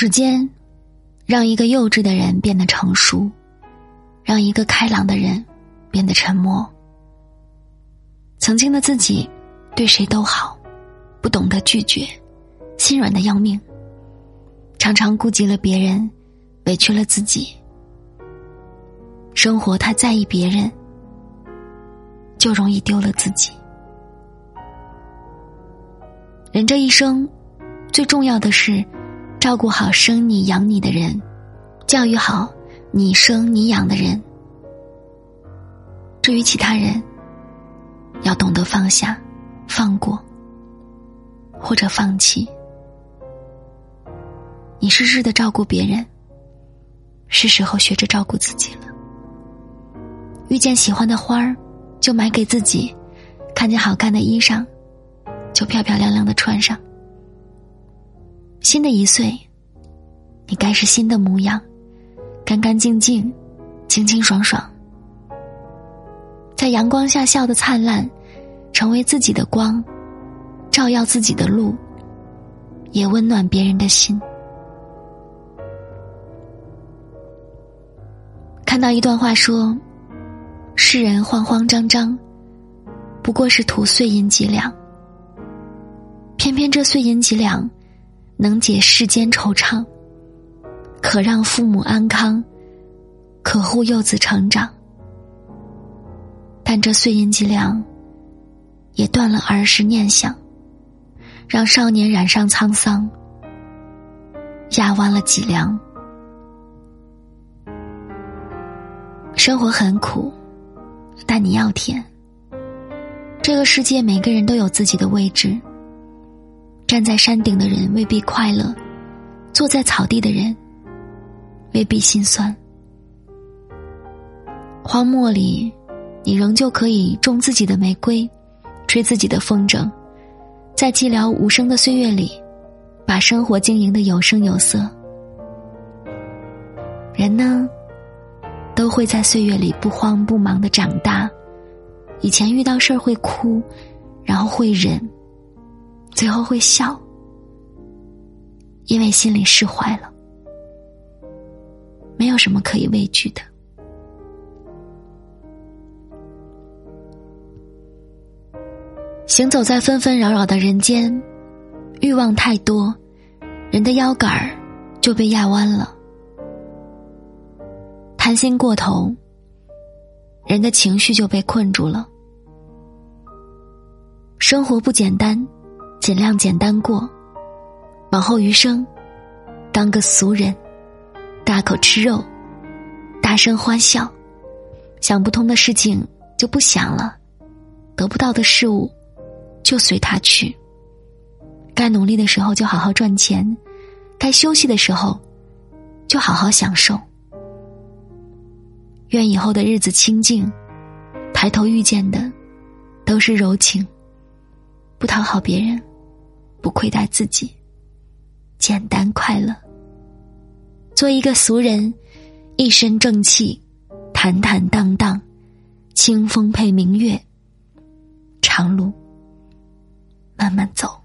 时间，让一个幼稚的人变得成熟，让一个开朗的人变得沉默。曾经的自己，对谁都好，不懂得拒绝，心软的要命，常常顾及了别人，委屈了自己。生活太在意别人，就容易丢了自己。人这一生，最重要的是。照顾好生你养你的人，教育好你生你养的人。至于其他人，要懂得放下、放过，或者放弃。你事事的照顾别人，是时候学着照顾自己了。遇见喜欢的花儿，就买给自己；看见好看的衣裳，就漂漂亮亮的穿上。新的一岁，你该是新的模样，干干净净，清清爽爽，在阳光下笑得灿烂，成为自己的光，照耀自己的路，也温暖别人的心。看到一段话说：“世人慌慌张张，不过是图碎银几两，偏偏这碎银几两。”能解世间惆怅，可让父母安康，可护幼子成长。但这碎银几两，也断了儿时念想，让少年染上沧桑，压弯了脊梁。生活很苦，但你要甜。这个世界，每个人都有自己的位置。站在山顶的人未必快乐，坐在草地的人未必心酸。荒漠里，你仍旧可以种自己的玫瑰，吹自己的风筝，在寂寥无声的岁月里，把生活经营的有声有色。人呢，都会在岁月里不慌不忙的长大。以前遇到事儿会哭，然后会忍。最后会笑，因为心里释怀了，没有什么可以畏惧的。行走在纷纷扰扰的人间，欲望太多，人的腰杆儿就被压弯了；贪心过头，人的情绪就被困住了。生活不简单。尽量简单过，往后余生，当个俗人，大口吃肉，大声欢笑，想不通的事情就不想了，得不到的事物就随他去。该努力的时候就好好赚钱，该休息的时候就好好享受。愿以后的日子清静，抬头遇见的都是柔情，不讨好别人。不亏待自己简单快乐。做一个俗人一身正气坦坦荡荡清风配明月长路慢慢走。